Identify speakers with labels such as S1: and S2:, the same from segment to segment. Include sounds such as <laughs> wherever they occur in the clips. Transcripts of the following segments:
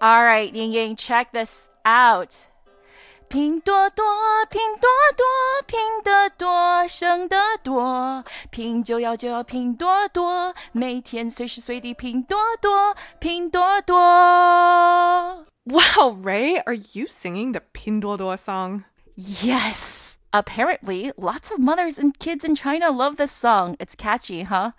S1: All right, Ying Ying, check this out. 拼多多，拼多多，拼得多，省得多。拼就要就要拼多多，每天随时随地拼多多，拼多多。
S2: Wow, Ray, are you singing the Pinduoduo song?
S1: Yes. Apparently, lots of mothers and kids in China love this song. It's catchy, huh?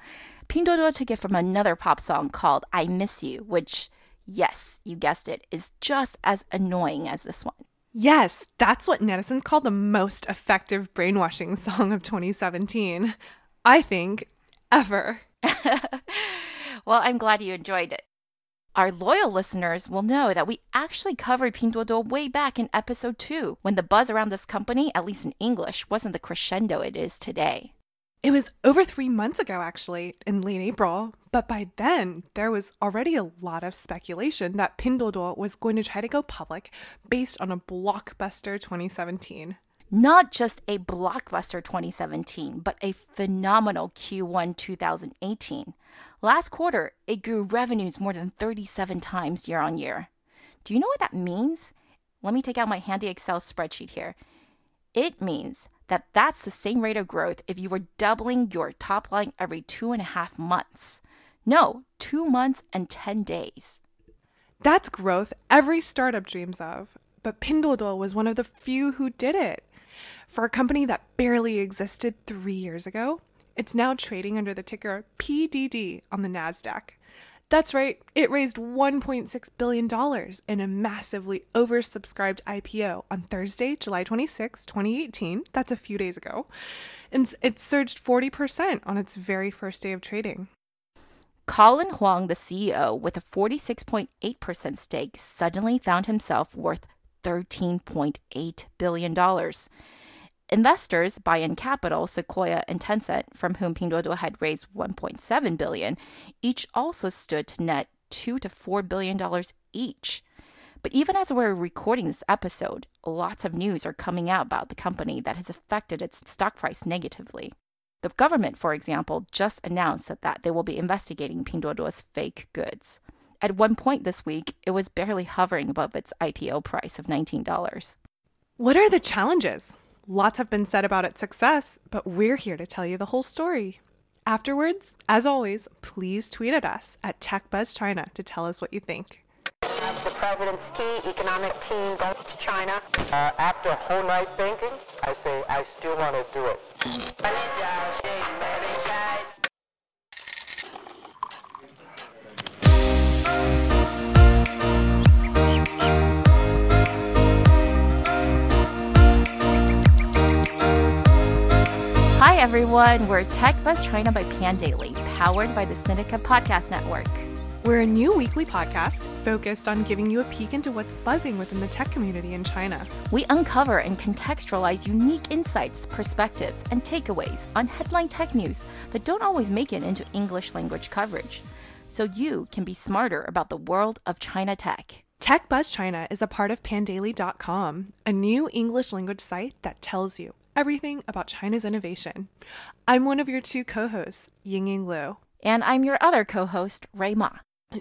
S1: Pinduoduo took it from another pop song called I Miss You, which, yes, you guessed it, is just as annoying as this one.
S2: Yes, that's what netizens call the most effective brainwashing <laughs> song of 2017. I think, ever. <laughs>
S1: well, I'm glad you enjoyed it. Our loyal listeners will know that we actually covered Pinduoduo way back in episode 2 when the buzz around this company, at least in English, wasn't the crescendo it is today.
S2: It was over three months ago, actually, in late April. But by then, there was already a lot of speculation that Pinduoduo was going to try to go public based on a blockbuster 2017.
S1: Not just a blockbuster 2017, but a phenomenal Q1 2018. Last quarter, it grew revenues more than 37 times year on year. Do you know what that means? Let me take out my handy Excel spreadsheet here. It means that that's the same rate of growth if you were doubling your top line every two and a half months. No, two months and 10 days.
S2: That's growth every startup dreams of. But Pinduoduo was one of the few who did it. For a company that barely existed three years ago, it's now trading under the ticker PDD on the NASDAQ. That's right, it raised $1.6 billion in a massively oversubscribed IPO on Thursday, July 26, 2018. That's a few days ago. And it surged 40% on its very first day of trading.
S1: Colin Huang, the CEO, with a 46.8% stake, suddenly found himself worth $13.8 billion. Investors, Banyan Capital, Sequoia, and Tencent, from whom Pinduoduo had raised 1.7 billion, each also stood to net 2 to 4 billion dollars each. But even as we're recording this episode, lots of news are coming out about the company that has affected its stock price negatively. The government, for example, just announced that, that they will be investigating Pinduoduo's fake goods. At one point this week, it was barely hovering above its IPO price of $19.
S2: What are the challenges? Lots have been said about its success, but we're here to tell you the whole story. Afterwards, as always, please tweet at us at TechBuzzChina to tell us what you think.
S3: The president's key economic team goes to China.
S4: Uh, after a whole night thinking, I say I still want to do it.
S1: Hi, everyone. We're Tech Buzz China by Pandaily, powered by the Sinica Podcast Network.
S2: We're a new weekly podcast focused on giving you a peek into what's buzzing within the tech community in China.
S1: We uncover and contextualize unique insights, perspectives, and takeaways on headline tech news that don't always make it into English language coverage, so you can be smarter about the world of China tech.
S2: Tech Buzz China is a part of Pandaily.com, a new English language site that tells you everything about China's innovation. I'm one of your two co hosts, Ying Ying Lu.
S1: And I'm your other co host, Ray Ma.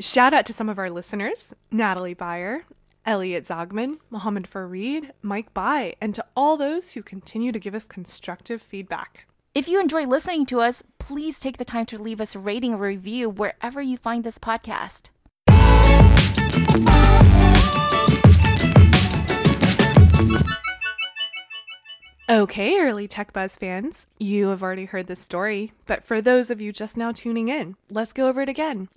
S2: Shout out to some of our listeners Natalie Beyer, Elliot Zogman, Mohammed Fareed, Mike Bai, and to all those who continue to give us constructive feedback.
S1: If you enjoy listening to us, please take the time to leave us a rating or review wherever you find this podcast.
S2: Okay, early Tech Buzz fans, you have already heard this story, but for those of you just now tuning in, let's go over it again.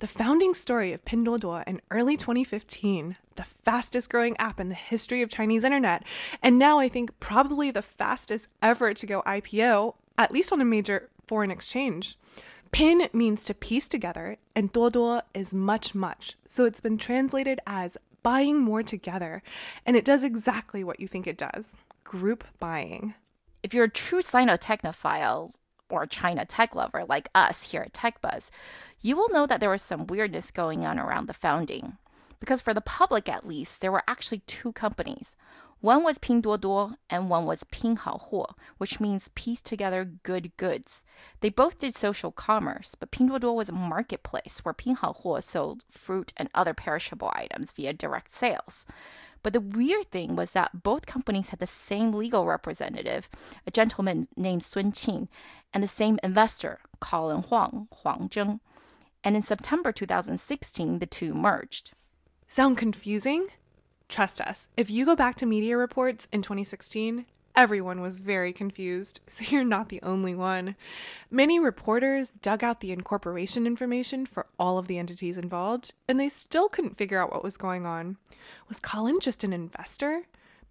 S2: The founding story of Pinduoduo in early 2015, the fastest growing app in the history of Chinese internet, and now I think probably the fastest ever to go IPO, at least on a major foreign exchange. Pin means to piece together, and Duoduo is much, much, so it's been translated as buying more together, and it does exactly what you think it does group buying.
S1: If you're a true Sino technophile or China tech lover like us here at TechBuzz, you will know that there was some weirdness going on around the founding. Because for the public at least, there were actually two companies. One was Pinduoduo and one was Pinhaohuo, which means piece together good goods. They both did social commerce, but Pinduoduo was a marketplace where Pinhaohuo sold fruit and other perishable items via direct sales. But the weird thing was that both companies had the same legal representative, a gentleman named Sun Qin, and the same investor, Colin Huang, Huang Zheng. And in September 2016, the two merged.
S2: Sound confusing? Trust us, if you go back to media reports in 2016, everyone was very confused, <laughs> so you're not the only one. Many reporters dug out the incorporation information for all of the entities involved, and they still couldn't figure out what was going on. Was Colin just an investor?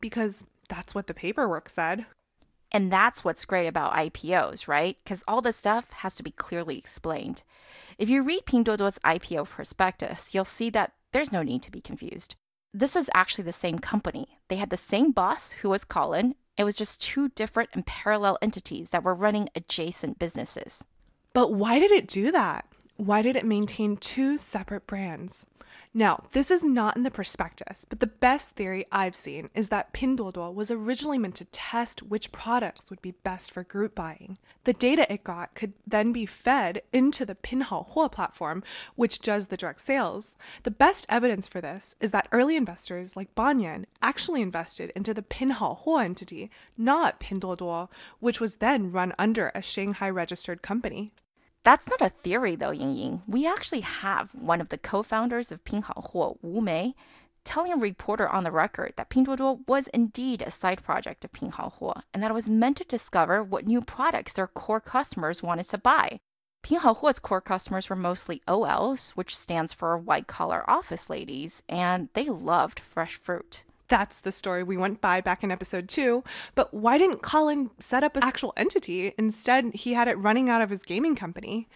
S2: Because that's what the paperwork said.
S1: And that's what's great about IPOs, right? Because all this stuff has to be clearly explained. If you read Pinduoduo's IPO prospectus, you'll see that there's no need to be confused. This is actually the same company. They had the same boss, who was Colin. It was just two different and parallel entities that were running adjacent businesses.
S2: But why did it do that? Why did it maintain two separate brands? Now, this is not in the prospectus, but the best theory I've seen is that Pinduoduo was originally meant to test which products would be best for group buying. The data it got could then be fed into the Pinhaohuo platform, which does the direct sales. The best evidence for this is that early investors like Banyan actually invested into the Pinhaohuo entity, not Pinduoduo, which was then run under a Shanghai registered company.
S1: That's not a theory, though, Ying Ying. We actually have one of the co founders of Pinhaohuo, Wu Mei, telling a reporter on the record that Pinduoduo was indeed a side project of Pinhaohuo and that it was meant to discover what new products their core customers wanted to buy. Pinhaohuo's core customers were mostly OLs, which stands for white collar office ladies, and they loved fresh fruit.
S2: That's the story we went by back in episode two. But why didn't Colin set up an actual entity? Instead, he had it running out of his gaming company.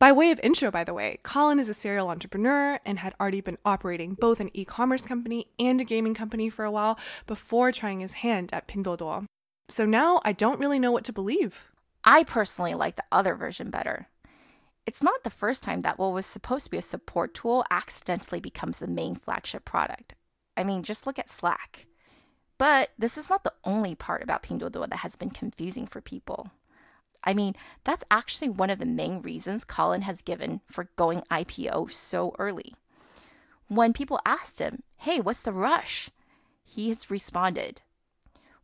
S2: By way of intro, by the way, Colin is a serial entrepreneur and had already been operating both an e commerce company and a gaming company for a while before trying his hand at Pinduoduo. So now I don't really know what to believe.
S1: I personally like the other version better. It's not the first time that what was supposed to be a support tool accidentally becomes the main flagship product. I mean, just look at Slack. But this is not the only part about Pinduoduo that has been confusing for people. I mean, that's actually one of the main reasons Colin has given for going IPO so early. When people asked him, hey, what's the rush? He has responded,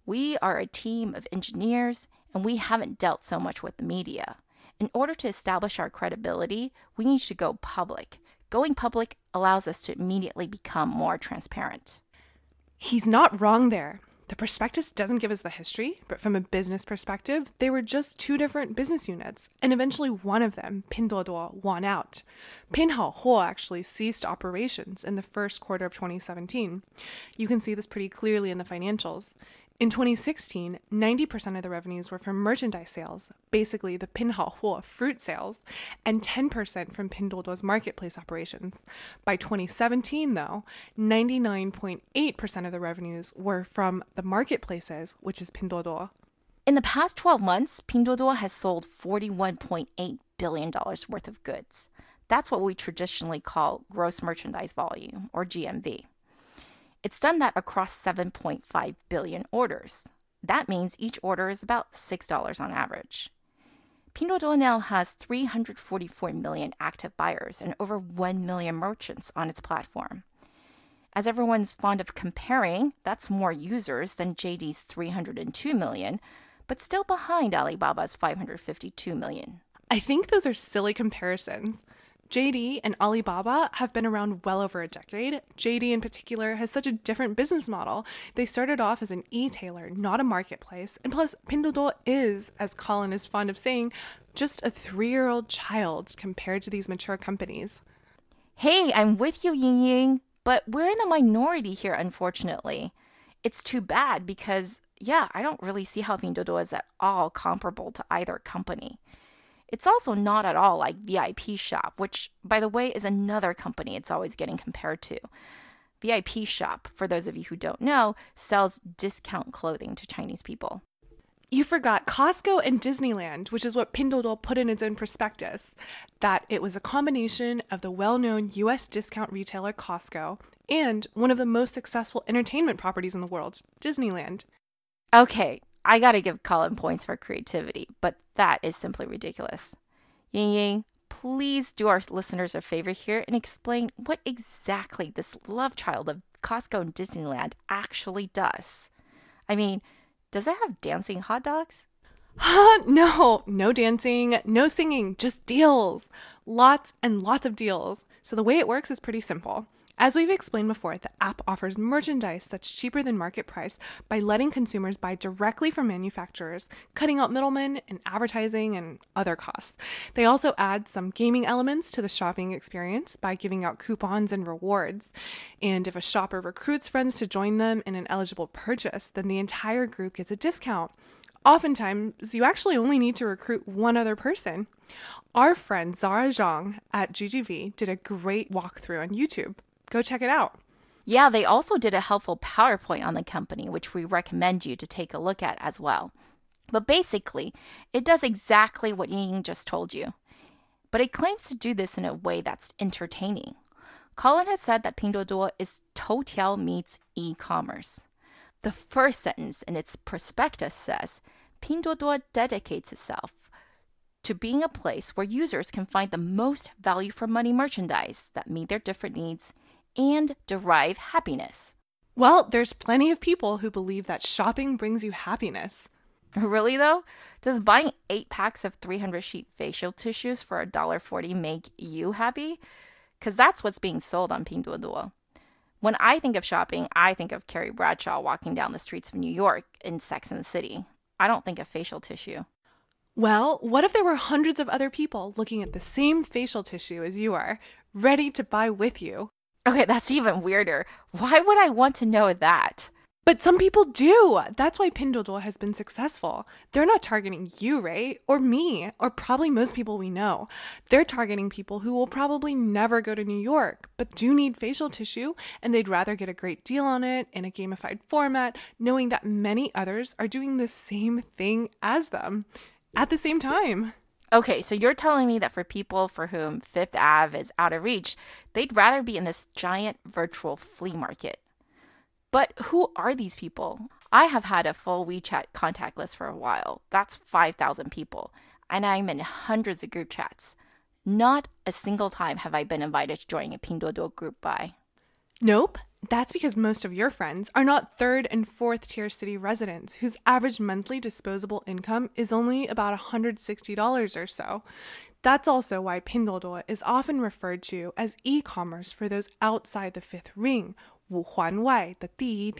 S1: we are a team of engineers and we haven't dealt so much with the media. In order to establish our credibility, we need to go public. Going public allows us to immediately become more transparent.
S2: He's not wrong there. The prospectus doesn't give us the history, but from a business perspective, they were just two different business units, and eventually one of them, Pinduoduo, won out. Pinhaohuo actually ceased operations in the first quarter of 2017. You can see this pretty clearly in the financials. In 2016, 90% of the revenues were from merchandise sales, basically the Pinhaohuo fruit sales, and 10% from Pinduoduo's marketplace operations. By 2017, though, 99.8% of the revenues were from the marketplaces, which is Pinduoduo.
S1: In the past 12 months, Pinduoduo has sold $41.8 billion worth of goods. That's what we traditionally call gross merchandise volume, or GMV. It's done that across 7.5 billion orders. That means each order is about $6 on average. Pinduoduo has 344 million active buyers and over 1 million merchants on its platform. As everyone's fond of comparing, that's more users than JD's 302 million, but still behind Alibaba's 552 million.
S2: I think those are silly comparisons. JD and Alibaba have been around well over a decade. JD, in particular, has such a different business model. They started off as an e-tailer, not a marketplace. And plus, Pinduoduo is, as Colin is fond of saying, just a three-year-old child compared to these mature companies.
S1: Hey, I'm with you, Ying Ying, but we're in the minority here, unfortunately. It's too bad because, yeah, I don't really see how Pinduoduo is at all comparable to either company. It's also not at all like VIP Shop, which, by the way, is another company it's always getting compared to. VIP Shop, for those of you who don't know, sells discount clothing to Chinese people.
S2: You forgot Costco and Disneyland, which is what Pinduoduo put in its own prospectus, that it was a combination of the well-known US discount retailer Costco and one of the most successful entertainment properties in the world, Disneyland.
S1: Okay, I gotta give Colin points for creativity, but that is simply ridiculous. Ying Ying, please do our listeners a favor here and explain what exactly this love child of Costco and Disneyland actually does. I mean, does it have dancing hot dogs?
S2: Huh, <laughs> no, no dancing, no singing, just deals. Lots and lots of deals. So the way it works is pretty simple. As we've explained before, the app offers merchandise that's cheaper than market price by letting consumers buy directly from manufacturers, cutting out middlemen and advertising and other costs. They also add some gaming elements to the shopping experience by giving out coupons and rewards. And if a shopper recruits friends to join them in an eligible purchase, then the entire group gets a discount. Oftentimes, you actually only need to recruit one other person. Our friend Zara Zhang at GGV did a great walkthrough on YouTube. Go check it out.
S1: Yeah, they also did a helpful PowerPoint on the company, which we recommend you to take a look at as well. But basically, it does exactly what Ying just told you. But it claims to do this in a way that's entertaining. Colin has said that Pinduoduo is Toutiao meets e-commerce. The first sentence in its prospectus says Pinduoduo dedicates itself to being a place where users can find the most value for money merchandise that meet their different needs and derive happiness.
S2: Well, there's plenty of people who believe that shopping brings you happiness. <laughs>
S1: Really though? Does buying 8 packs of 300 sheet facial tissues for $1.40 make you happy? Cuz that's what's being sold on Pinduoduo. When I think of shopping, I think of Carrie Bradshaw walking down the streets of New York in Sex and the City. I don't think of facial tissue.
S2: Well, what if there were hundreds of other people looking at the same facial tissue as you are, ready to buy with you?
S1: Okay, that's even weirder. Why would I want to know that?
S2: But some people do. That's why Pinduoduo has been successful. They're not targeting you, right? Or me, or probably most people we know. They're targeting people who will probably never go to New York, but do need facial tissue, and they'd rather get a great deal on it in a gamified format, knowing that many others are doing the same thing as them at the same time.
S1: Okay, so you're telling me that for people for whom Fifth Ave is out of reach, they'd rather be in this giant virtual flea market. But who are these people? I have had a full WeChat contact list for a while. That's 5,000 people. And I'm in hundreds of group chats. Not a single time have I been invited to join a Pinduoduo group by.
S2: Nope. That's because most of your friends are not third and fourth tier city residents whose average monthly disposable income is only about $160 or so. That's also why Pinduoduo is often referred to as e-commerce for those outside the fifth ring, Wuhuanwai, the Di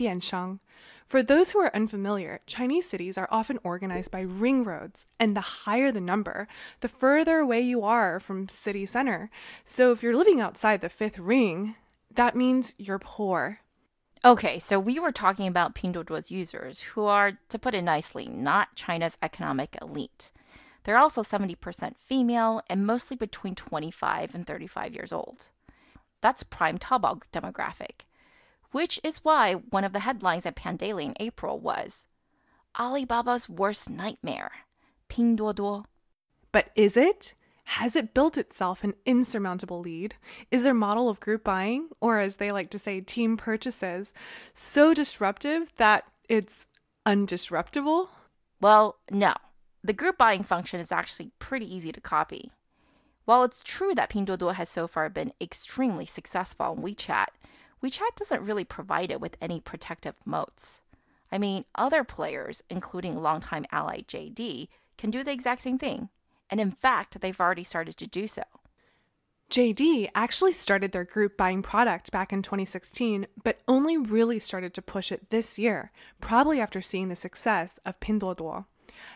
S2: For those who are unfamiliar, Chinese cities are often organized by ring roads, and the higher the number, the further away you are from city center. So if you're living outside the fifth ring, that means you're poor.
S1: Okay, so we were talking about Pinduoduo's users, who are, to put it nicely, not China's economic elite. They're also 70% female and mostly between 25 and 35 years old. That's prime Taobao demographic, which is why one of the headlines at Pandaily in April was Alibaba's worst nightmare, Pinduoduo.
S2: But is it? Has it built itself an insurmountable lead? Is their model of group buying, or as they like to say, team purchases, so disruptive that it's undisruptible?
S1: Well, no. The group buying function is actually pretty easy to copy. While it's true that Pinduoduo has so far been extremely successful on WeChat, WeChat doesn't really provide it with any protective moats. I mean, other players, including longtime ally JD, can do the exact same thing. And in fact, they've already started to do so.
S2: JD actually started their group buying product back in 2016, but only really started to push it this year, probably after seeing the success of Pinduoduo.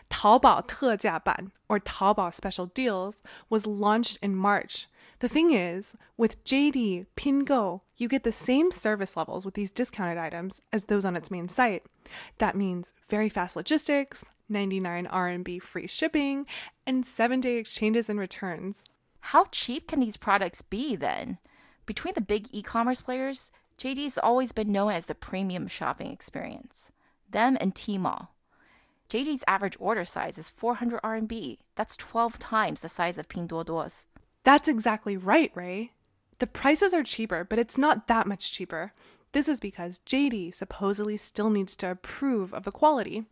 S2: Taobao 特价版, or Taobao special deals, was launched in March. The thing is, with JD Pingo, you get the same service levels with these discounted items as those on its main site. That means very fast logistics, 99 RMB free shipping, and 7-day exchanges and returns.
S1: How cheap can these products be then? Between the big e commerce players, JD's always been known as the premium shopping experience. Them and Tmall. JD's average order size is 400 RMB. That's 12 times the size of Pinduoduo's.
S2: That's exactly right, Ray. The prices are cheaper, but it's not that much cheaper. This is because JD supposedly still needs to approve of the quality.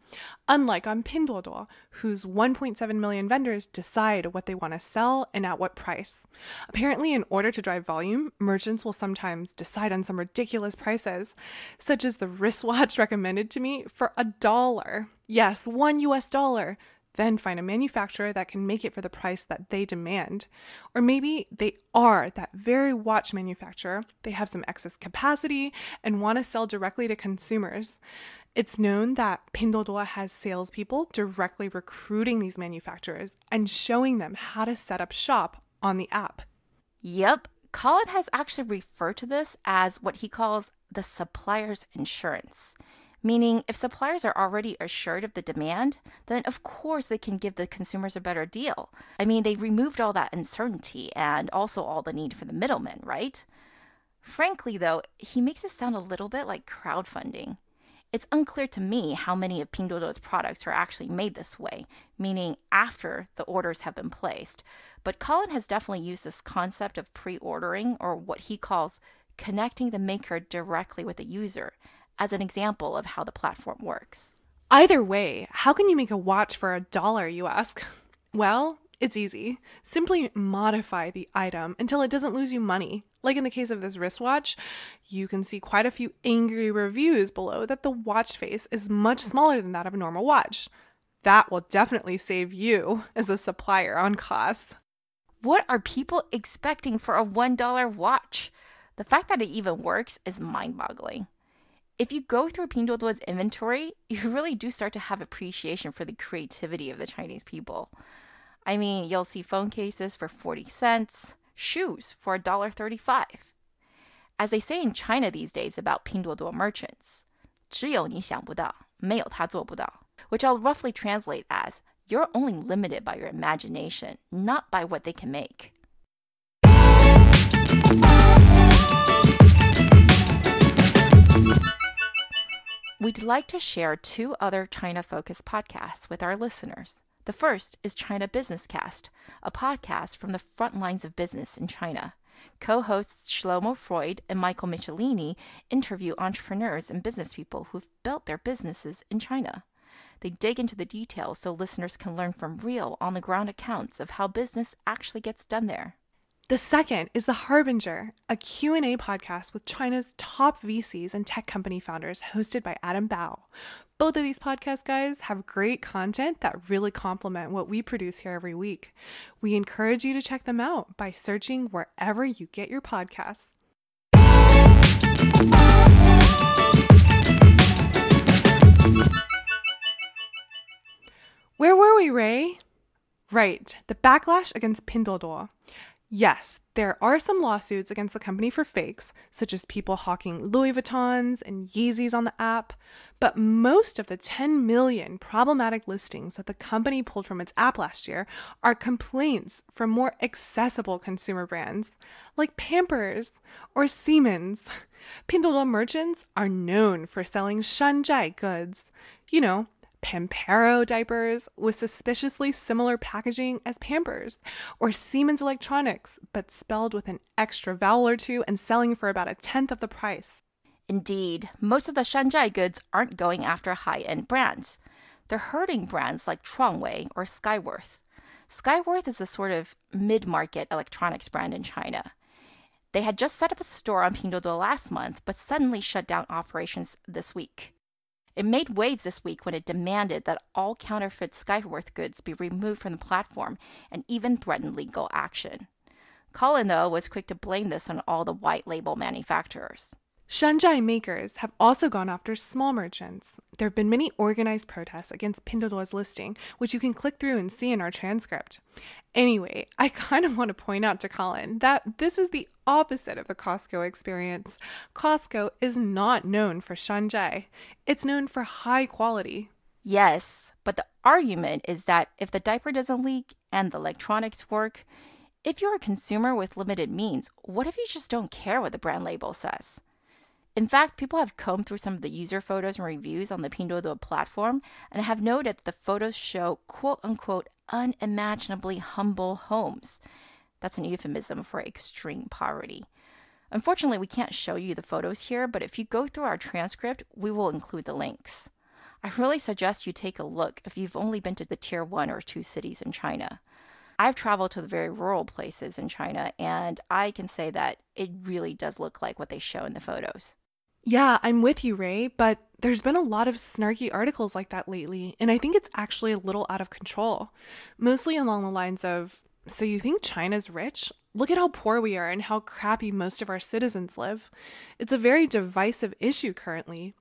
S2: Unlike on Pinduoduo, whose 1.7 million vendors decide what they want to sell and at what price. Apparently, in order to drive volume, merchants will sometimes decide on some ridiculous prices, such as the wristwatch <laughs> recommended to me for a dollar. Yes, one US dollar then find a manufacturer that can make it for the price that they demand. Or maybe they are that very watch manufacturer, they have some excess capacity and want to sell directly to consumers. It's known that Pinduoduo has salespeople directly recruiting these manufacturers and showing them how to set up shop on the app.
S1: Yep, Colin has actually referred to this as what he calls the supplier's insurance meaning if suppliers are already assured of the demand, then of course they can give the consumers a better deal. I mean, they removed all that uncertainty and also all the need for the middlemen, right? Frankly, though, he makes it sound a little bit like crowdfunding. It's unclear to me how many of Pinduoduo's products are actually made this way, meaning after the orders have been placed. But Colin has definitely used this concept of pre ordering, or what he calls connecting the maker directly with the user, as an example of how the platform works.
S2: Either way, how can you make a watch for a dollar, you ask? <laughs> Well, it's easy. Simply modify the item until it doesn't lose you money. Like in the case of this wristwatch, you can see quite a few angry reviews below that the watch face is much smaller than that of a normal watch. That will definitely save you <laughs> as a supplier on costs.
S1: What are people expecting for a $1 watch? The fact that it even works is mind boggling if you go through Pinduoduo's inventory, <laughs> you really do start to have appreciation for the creativity of the Chinese people. I mean, you'll see phone cases for 40 cents, shoes for $1.35. As they say in China these days about Pinduoduo merchants, 只有你想不到,没有他做不到, which I'll roughly translate as you're only limited by your imagination, not by what they can make. We'd like to share two other China focused podcasts with our listeners. The first is China Business Cast, a podcast from the front lines of business in China. Co hosts Shlomo Freud and Michael Michelini interview entrepreneurs and business people who've built their businesses in China. They dig into the details so listeners can learn from real, on the ground accounts of how business actually gets done there.
S2: The second is The Harbinger, a Q&A podcast with China's top VCs and tech company founders hosted by Adam Bao. Both of these podcast guys have great content that really complement what we produce here every week. We encourage you to check them out by searching wherever you get your podcasts. Where were we, Ray? Right, the backlash against Pinduoduo. Yes, there are some lawsuits against the company for fakes, such as people hawking Louis Vuittons and Yeezys on the app, but most of the 10 million problematic listings that the company pulled from its app last year are complaints from more accessible consumer brands like Pampers or Siemens. <laughs> Pinduoduo merchants are known for selling shanzhai goods, you know, Pampero diapers with suspiciously similar packaging as Pampers, or Siemens Electronics, but spelled with an extra vowel or two and selling for about a tenth of the price.
S1: Indeed, most of the Shanzhai goods aren't going after high end brands. They're hurting brands like Chuangwei or Skyworth. Skyworth is a sort of mid market electronics brand in China. They had just set up a store on Pinduoduo last month, but suddenly shut down operations this week. It made waves this week when it demanded that all counterfeit Skyworth goods be removed from the platform and even threatened legal action. Colin, though, was quick to blame this on all the white label manufacturers.
S2: Shanzhai makers have also gone after small merchants. There have been many organized protests against Pinduoduo's listing, which you can click through and see in our transcript. Anyway, I <laughs> kind of want to point out to Colin that this is the opposite of the Costco experience. Costco is not known for Shanzhai, it's known for high quality.
S1: Yes, but the argument is that if the diaper doesn't leak and the electronics work, if you're a consumer with limited means, what if you just don't care what the brand label says? In fact, people have combed through some of the user photos and reviews on the Pinduoduo platform and have noted that the photos show quote unquote unimaginably humble homes. That's an euphemism for extreme poverty. Unfortunately, we can't show you the photos here, but if you go through our transcript, we will include the links. I really suggest you take a look if you've only been to the tier one or two cities in China. I've traveled to the very rural places in China, and I can say that it really does look like what they show in the photos.
S2: Yeah, I'm with you, Ray, but there's been a lot of snarky articles like that lately, and I think it's actually a little out of control. Mostly along the lines of So you think China's rich? Look at how poor we are and how crappy most of our citizens live. It's a very divisive issue currently.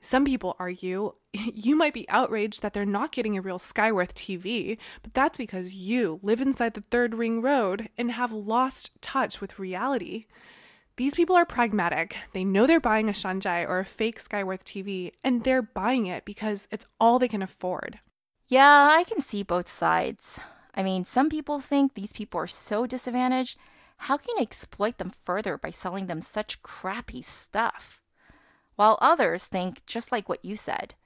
S2: Some people argue <laughs> you might be outraged that they're not getting a real Skyworth TV, but that's because you live inside the third ring road and have lost touch with reality. These people are pragmatic. They know they're buying a Shanzhai or a fake Skyworth TV, and they're buying it because it's all they can afford.
S1: Yeah, I can see both sides. I mean, some people think these people are so disadvantaged. How can you exploit them further by selling them such crappy stuff? While others think, just like what you said,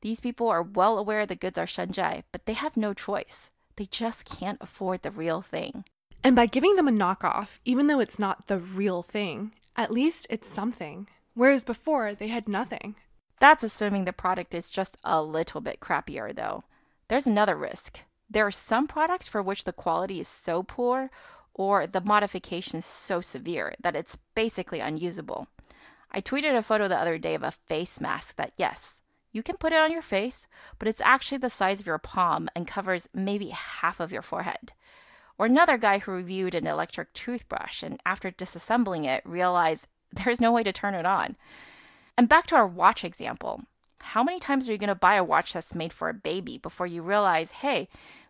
S1: these people are well aware the goods are Shanzhai, but they have no choice. They just can't afford the real thing.
S2: And by giving them a knockoff, even though it's not the real thing, at least it's something. Whereas before, they had nothing.
S1: That's assuming the product is just a little bit crappier, though. There's another risk. There are some products for which the quality is so poor or the modification so severe that it's basically unusable. I tweeted a photo the other day of a face mask that, yes, you can put it on your face, but it's actually the size of your palm and covers maybe half of your forehead. Or another guy who reviewed an electric toothbrush and after disassembling it realized <laughs> there's no way to turn it on. And back to our watch example. How many times are you going to buy a watch that's made for a baby before you realize, hey,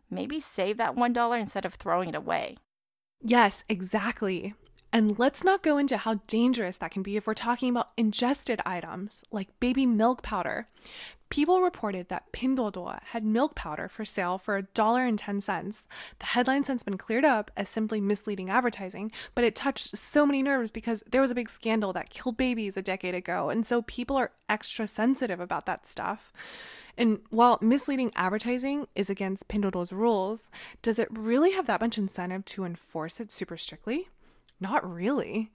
S1: maybe save that $1 instead of throwing it away?
S2: Yes, exactly. And let's not go into how dangerous that can be if we're talking about ingested items like baby milk powder. People reported that Pinduoduo had milk powder for sale for $1.10. The headline since been cleared up as simply misleading advertising, but it touched so many nerves because there was a big scandal that killed babies a decade ago, and so people are extra sensitive about that stuff. And while misleading advertising is against Pinduoduo's rules, does it really have that much incentive to enforce it super strictly? Not really.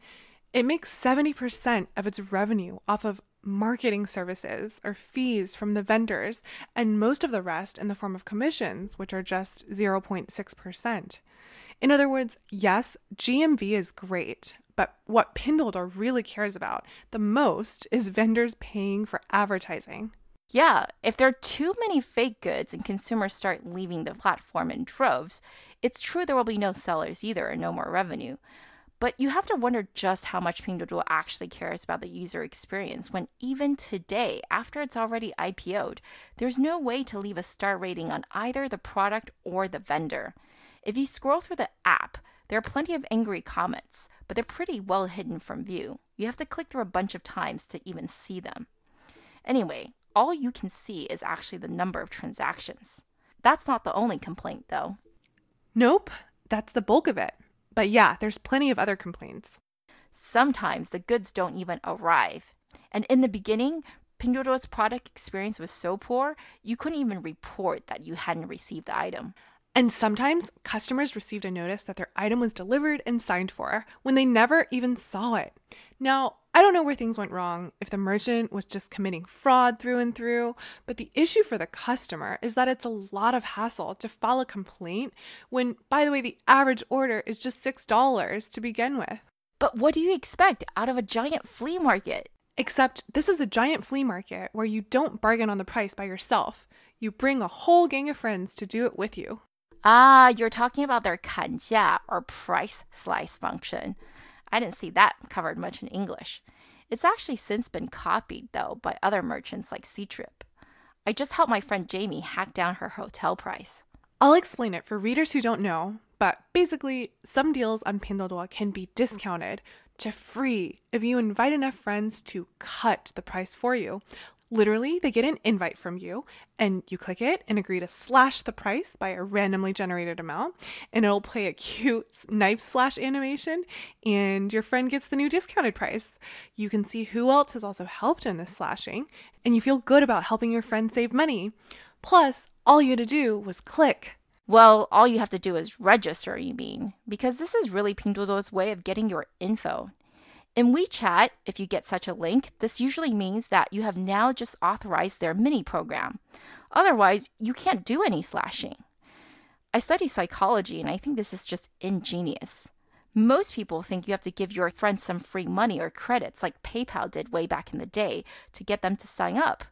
S2: It makes 70% of its revenue off of marketing services or fees from the vendors, and most of the rest in the form of commissions, which are just 0.6%. In other words, yes, GMV is great, but what Pinduoduo really cares about the most is vendors paying for advertising.
S1: Yeah, if there are too many fake goods and consumers start leaving the platform in droves, it's true there will be no sellers either and no more revenue. But you have to wonder just how much Pinduoduo actually cares about the user experience when even today, after it's already IPO'd, there's no way to leave a star rating on either the product or the vendor. If you scroll through the app, there are plenty of angry comments, but they're pretty well hidden from view. You have to click through a bunch of times to even see them. Anyway, all you can see is actually the number of transactions. That's not the only complaint, though.
S2: Nope, that's the bulk of it. But yeah, there's plenty of other complaints.
S1: Sometimes the goods don't even arrive. And in the beginning, Pinduoduo's product experience was so poor, you couldn't even report that you hadn't received the item.
S2: And sometimes customers received a notice that their item was delivered and signed for when they never even saw it. Now, I don't know where things went wrong, if the merchant was just committing fraud through and through, but the issue for the customer is that it's a lot of hassle to file a complaint when, by the way, the average order is just $6 to begin with.
S1: But what do you expect out of a giant flea market?
S2: Except this is a giant flea market where you don't bargain on the price by yourself. You bring a whole gang of friends to do it with you.
S1: Ah, you're talking about their 砍价 or price slice function. I didn't see that covered much in English. It's actually since been copied, though, by other merchants like Ctrip. I just helped my friend Jamie hack down her hotel price.
S2: I'll explain it for readers who don't know, but basically, some deals on Pinduoduo can be discounted to free if you invite enough friends to cut the price for you, Literally, they get an invite from you, and you click it and agree to slash the price by a randomly generated amount, and it'll play a <laughs> cute knife slash animation, and your friend gets the new discounted price. You can see who else has also helped in this slashing, and you feel good about helping your friend save money. Plus, all you had to do was click.
S1: Well, all you have to do is register, you mean? Because this is really Pinduoduo's way of getting your info. In WeChat, if you get such a link, this usually means that you have now just authorized their mini program. Otherwise, you can't do any slashing. I study psychology and I think this is just ingenious. Most people think you have to give your friends some free money or credits like PayPal did way back in the day to get them to sign up.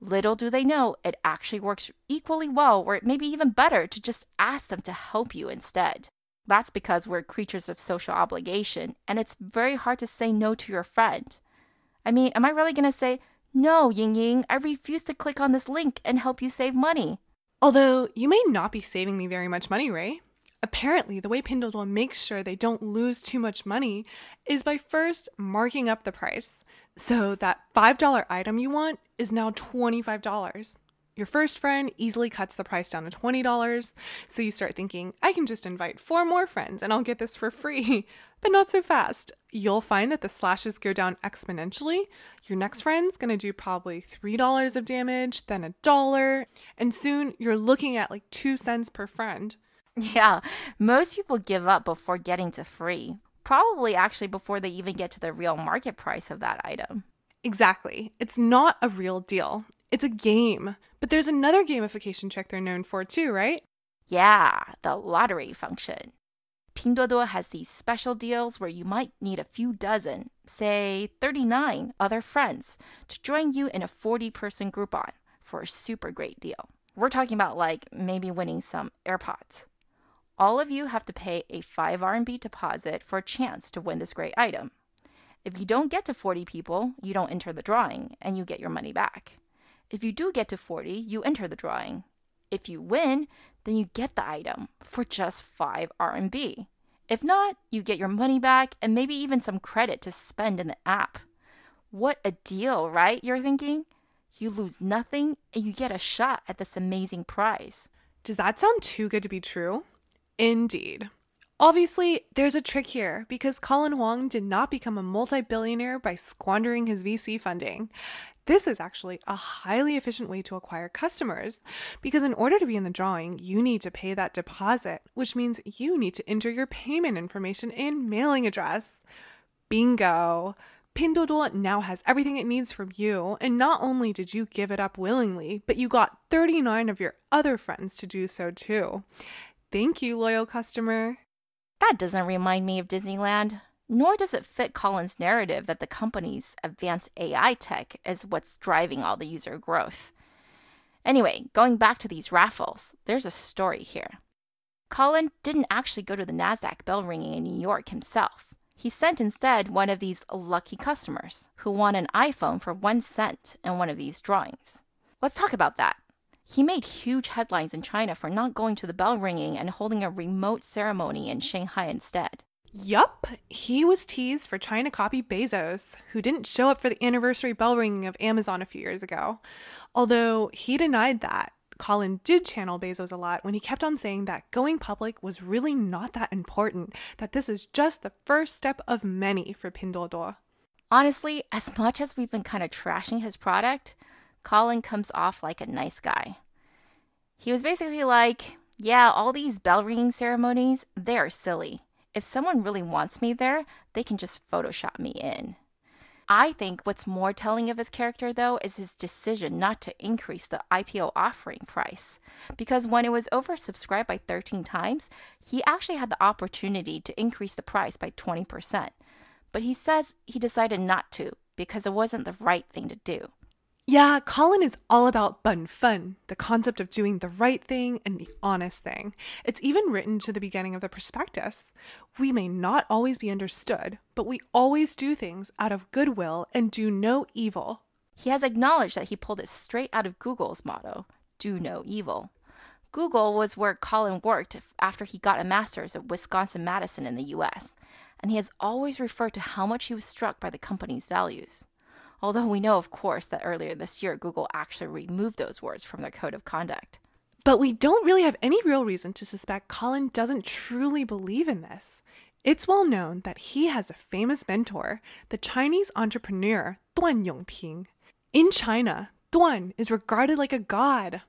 S1: Little do they know it actually works equally well or it may be even better to just ask them to help you instead. That's because we're creatures of social obligation, and it's very hard to say no to your friend. I mean, am I really going to say, no, Ying Ying, I refuse to click on this link and help you save money?
S2: Although you may not be saving me very much money, Ray. Apparently, the way Pinduoduo makes sure they don't lose too much money is by first marking up the price. So that $5 item you want is now $25. Your first friend easily cuts the price down to $20, so you start thinking, I can just invite four more friends and I'll get this for free. <laughs> But not so fast. You'll find that the slashes go down exponentially. Your next friend's gonna do probably $3 of damage, then a dollar, and soon you're looking at like two cents per friend.
S1: Yeah, most people give up before getting to free. Probably actually before they even get to the real market price of that item.
S2: Exactly. It's not a real deal. It's a game. But there's another gamification trick they're known for too, right?
S1: Yeah, the lottery function. Pinduoduo has these special deals where you might need a few dozen, say 39 other friends to join you in a 40 person Groupon for a super great deal. We're talking about like maybe winning some AirPods. All of you have to pay a 5 RMB deposit for a chance to win this great item. If you don't get to 40 people, you don't enter the drawing and you get your money back. If you do get to 40, you enter the drawing. If you win, then you get the item for just 5 RMB. If not, you get your money back and maybe even some credit to spend in the app. What a deal, right? You're thinking? You lose nothing and you get a shot at this amazing prize.
S2: Does that sound too good to be true? Indeed. Obviously, there's a trick here because Colin Huang did not become a multi billionaire by squandering his VC funding. This is actually a highly efficient way to acquire customers because, in order to be in the drawing, you need to pay that deposit, which means you need to enter your payment information and mailing address. Bingo! Pinduoduo now has everything it needs from you, and not only did you give it up willingly, but you got 39 of your other friends to do so too. Thank you, loyal customer.
S1: That doesn't remind me of Disneyland, nor does it fit Colin's narrative that the company's advanced AI tech is what's driving all the user growth. Anyway, going back to these raffles, there's a story here. Colin didn't actually go to the NASDAQ bell ringing in New York himself. He sent instead one of these lucky customers who won an iPhone for one cent in one of these drawings. Let's talk about that. He made huge headlines in China for not going to the bell ringing and holding a remote ceremony in Shanghai instead.
S2: Yup, he was teased for trying to copy Bezos, who didn't show up for the anniversary bell ringing of Amazon a few years ago. Although he denied that, Colin did channel Bezos a lot when he kept on saying that going public was really not that important, that this is just the first step of many for Pinduoduo.
S1: Honestly, as much as we've been kind of trashing his product, Colin comes off like a nice guy. He was basically like, Yeah, all these bell ringing ceremonies, they are silly. If someone really wants me there, they can just Photoshop me in. I think what's more telling of his character, though, is his decision not to increase the IPO offering price. Because when it was oversubscribed by 13 times, he actually had the opportunity to increase the price by 20%. But he says he decided not to because it wasn't the right thing to do.
S2: Yeah, Colin is all about benfen, the concept of doing the right thing and the honest thing. It's even written to the beginning of the prospectus. We may not always be understood, but we always do things out of goodwill and do no evil.
S1: He has acknowledged that he pulled it straight out of Google's motto do no evil. Google was where Colin worked after he got a master's at Wisconsin Madison in the US, and he has always referred to how much he was struck by the company's values Although we know, of course, that earlier this year, Google actually removed those words from their code of conduct.
S2: But we don't really have any real reason to suspect Colin doesn't truly believe in this. It's well known that he has a famous mentor, the Chinese entrepreneur Duan Yongping. In China, Duan is regarded like a god.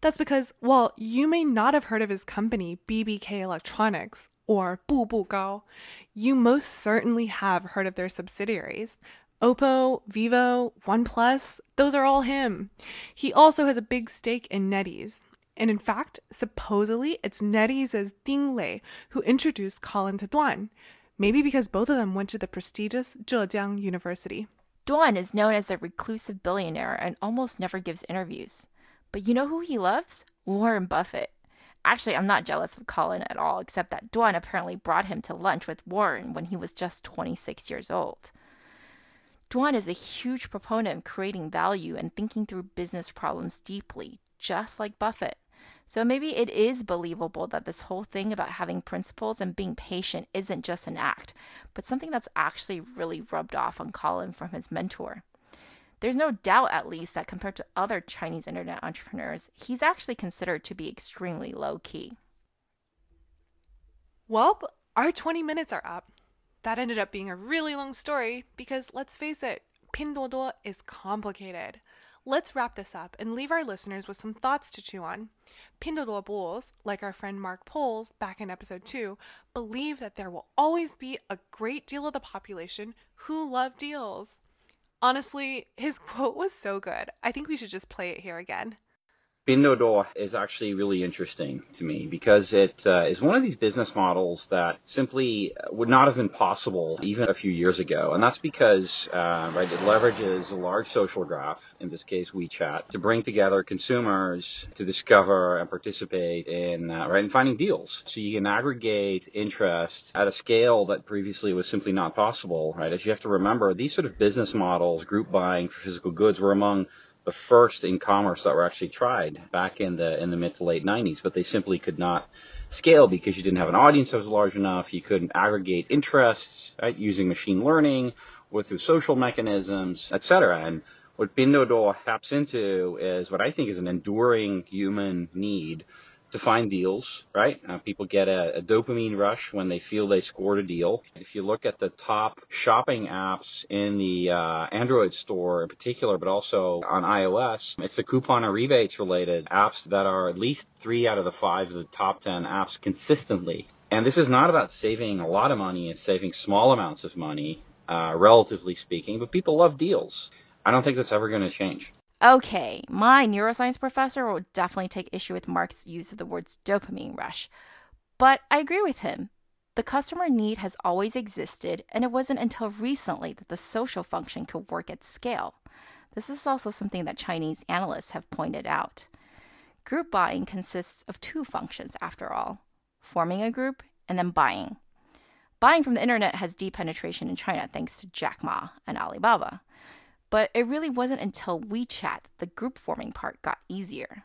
S2: That's because, while you may not have heard of his company, BBK Electronics, or Bu Bu Gao, you most certainly have heard of their subsidiaries, Oppo, Vivo, OnePlus, those are all him. He also has a big stake in NetEase. And in fact, supposedly it's NetEase's Ding Lei who introduced Colin to Duan, maybe because both of them went to the prestigious Zhejiang University.
S1: Duan is known as a reclusive billionaire and almost never gives interviews. But you know who he loves? Warren Buffett. Actually, I'm not jealous of Colin at all, except that Duan apparently brought him to lunch with Warren when he was just 26 years old. Duan is a huge proponent of creating value and thinking through business problems deeply, just like Buffett. So maybe it is believable that this whole thing about having principles and being patient isn't just an act, but something that's actually really rubbed off on Colin from his mentor. There's no doubt, at least, that compared to other Chinese internet entrepreneurs, he's actually considered to be extremely low key.
S2: Well, our 20 minutes are up. That ended up being a really long story because let's face it, Pinduoduo is complicated. Let's wrap this up and leave our listeners with some thoughts to chew on. Pinduoduo bulls, like our friend Mark Poles back in episode 2, believe that there will always be a great deal of the population who love deals. Honestly, his <laughs> quote was so good. I think we should just play it here again.
S5: Pinduoduo is actually really interesting to me because it uh, is one of these business models that simply would not have been possible even a few years ago. And that's because, uh, right, it leverages a large social graph, in this case WeChat, to bring together consumers to discover and participate in, uh, right, in finding deals. So you can aggregate interest at a scale that previously was simply not possible, right? As you have to remember, these sort of business models, group buying for physical goods, were among the first in commerce that were actually tried back in the in the mid to late 90s, but they simply could not scale because you didn't have an audience that was large enough. You couldn't aggregate interests right, using machine learning or through social mechanisms, etc. And what Pinduoduo taps into is what I think is an enduring human need to find deals, right? Uh, people get a, a, dopamine rush when they feel they scored a deal. If you look at the top shopping apps in the uh, Android store in particular, but also on iOS, it's the coupon or rebates related apps that are at least three out of the five of the top 10 apps consistently. And this is not about saving a lot of money, it's saving small amounts of money, uh, relatively speaking, but people love deals. I don't think that's ever going to change.
S1: Okay, my neuroscience professor will definitely take issue with Mark's use of the words dopamine rush. But I agree with him. The customer need has always existed, and it wasn't until recently that the social function could work at scale. This is also something that Chinese analysts have pointed out. Group buying consists of two functions, after all forming a group and then buying. Buying from the internet has deep penetration in China thanks to Jack Ma and Alibaba. But it really wasn't until WeChat that the group forming part got easier.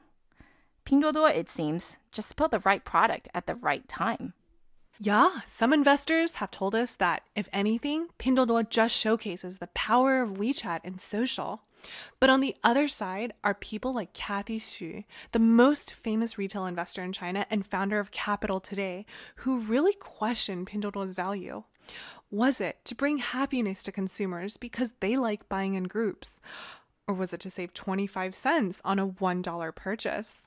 S1: Pinduoduo, it seems, just built the right product at the right time.
S2: Yeah, some investors have told us that, if anything, Pinduoduo just showcases the power of WeChat and social. But on the other side are people like Kathy Xu, the most famous retail investor in China and founder of Capital Today, who really question Pinduoduo's value. Was it to bring happiness to consumers because they like buying in groups? Or was it to save 25 cents on a $1 purchase?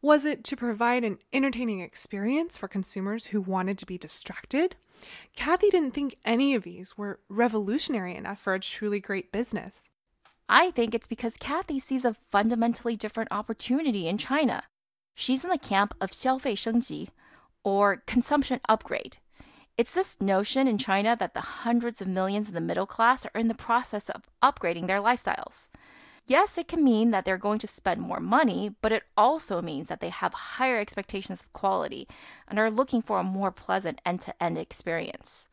S2: Was it to provide an entertaining experience for consumers who wanted to be distracted? Cathy didn't think any of these were revolutionary enough for a truly great business.
S1: I think it's because Cathy sees a fundamentally different opportunity in China. She's in the camp of 消费升级, or consumption upgrade. It's this notion in China that the hundreds of millions in the middle class are in the process of upgrading their lifestyles. Yes, it can mean that they're going to spend more money, but it also means that they have higher expectations of quality and are looking for a more pleasant end to end experience.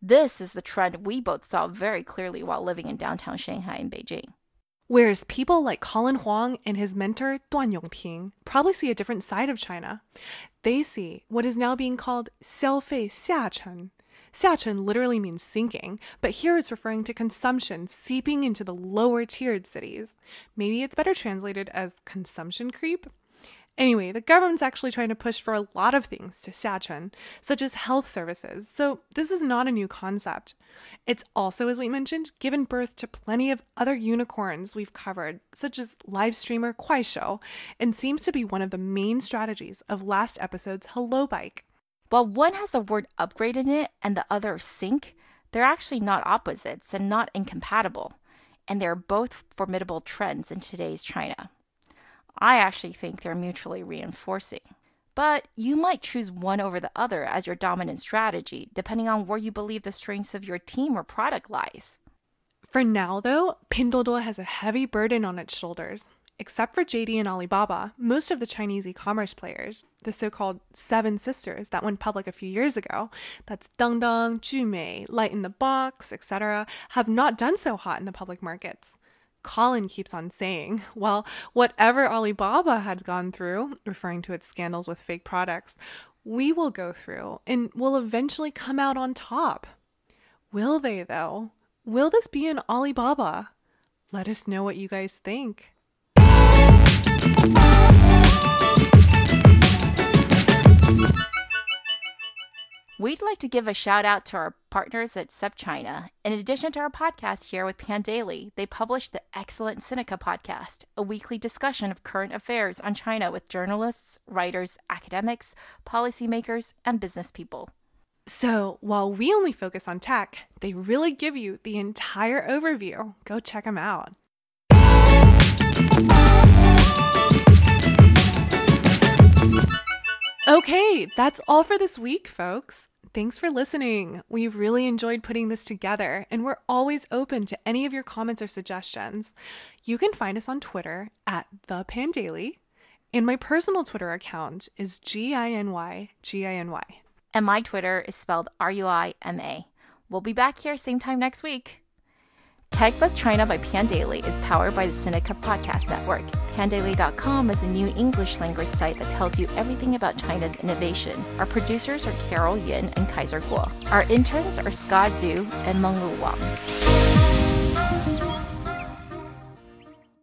S1: This is the trend we both saw very clearly while living in downtown Shanghai and Beijing.
S2: Whereas people like Colin Huang and his mentor Duan Yongping probably see a different side of China They see what is now being called 消费下沉. Xiachen literally means sinking, but here it's referring to consumption seeping into the lower tiered cities. Maybe it's better translated as consumption creep. Anyway, the government's actually trying to push for a lot of things to Xiachen, such as health services, so this is not a new concept. It's also, as we mentioned, given birth to plenty of other unicorns we've covered, such as live streamer Kuaishou, and seems to be one of the main strategies of last episode's Hello Bike.
S1: While one has the word upgrade in it and the other sink, they're actually not opposites and not incompatible, and they're both formidable trends in today's China. I actually think they're mutually reinforcing. But you might choose one over the other as your dominant strategy, depending on where you believe the strengths of your team or product lies.
S2: For now, though, Pinduoduo has a heavy burden on its shoulders. Except for JD and Alibaba, most of the Chinese e commerce players, the so called Seven Sisters that went public a few years ago, that's Dangdang, Jumei, Light in the Box, etc., have not done so hot in the public markets. Colin keeps on saying, <laughs> well, whatever Alibaba has gone through, referring to its scandals with fake products, we will go through and will eventually come out on top. Will they, though? Will this be an Alibaba? Let us know what you guys think.
S1: We'd like to give a shout out to our partners at SupChina. In addition to our podcast here with Pandaily, they publish the excellent Sinica podcast, a weekly discussion of current affairs on China with journalists, writers, academics, policymakers, and business people.
S2: So, while we only focus on tech, they really give you the entire overview. Go check them out. Okay, that's all for this week, folks. Thanks for listening. We really enjoyed putting this together, and we're always open to any of your comments or suggestions. You can find us on Twitter at the Pandaily, and my personal Twitter account is G I N Y G I N Y.
S1: And my Twitter is spelled R U I M A. We'll be back here same time next week. Tech TechBuzz China by Pandaily is powered by the Sinica Podcast Network. Pandaily.com is a new English language site that tells you everything about China's innovation. Our producers are Carol Yin and Kaiser Kuo. Our interns are Scott Du and Menglu Wang.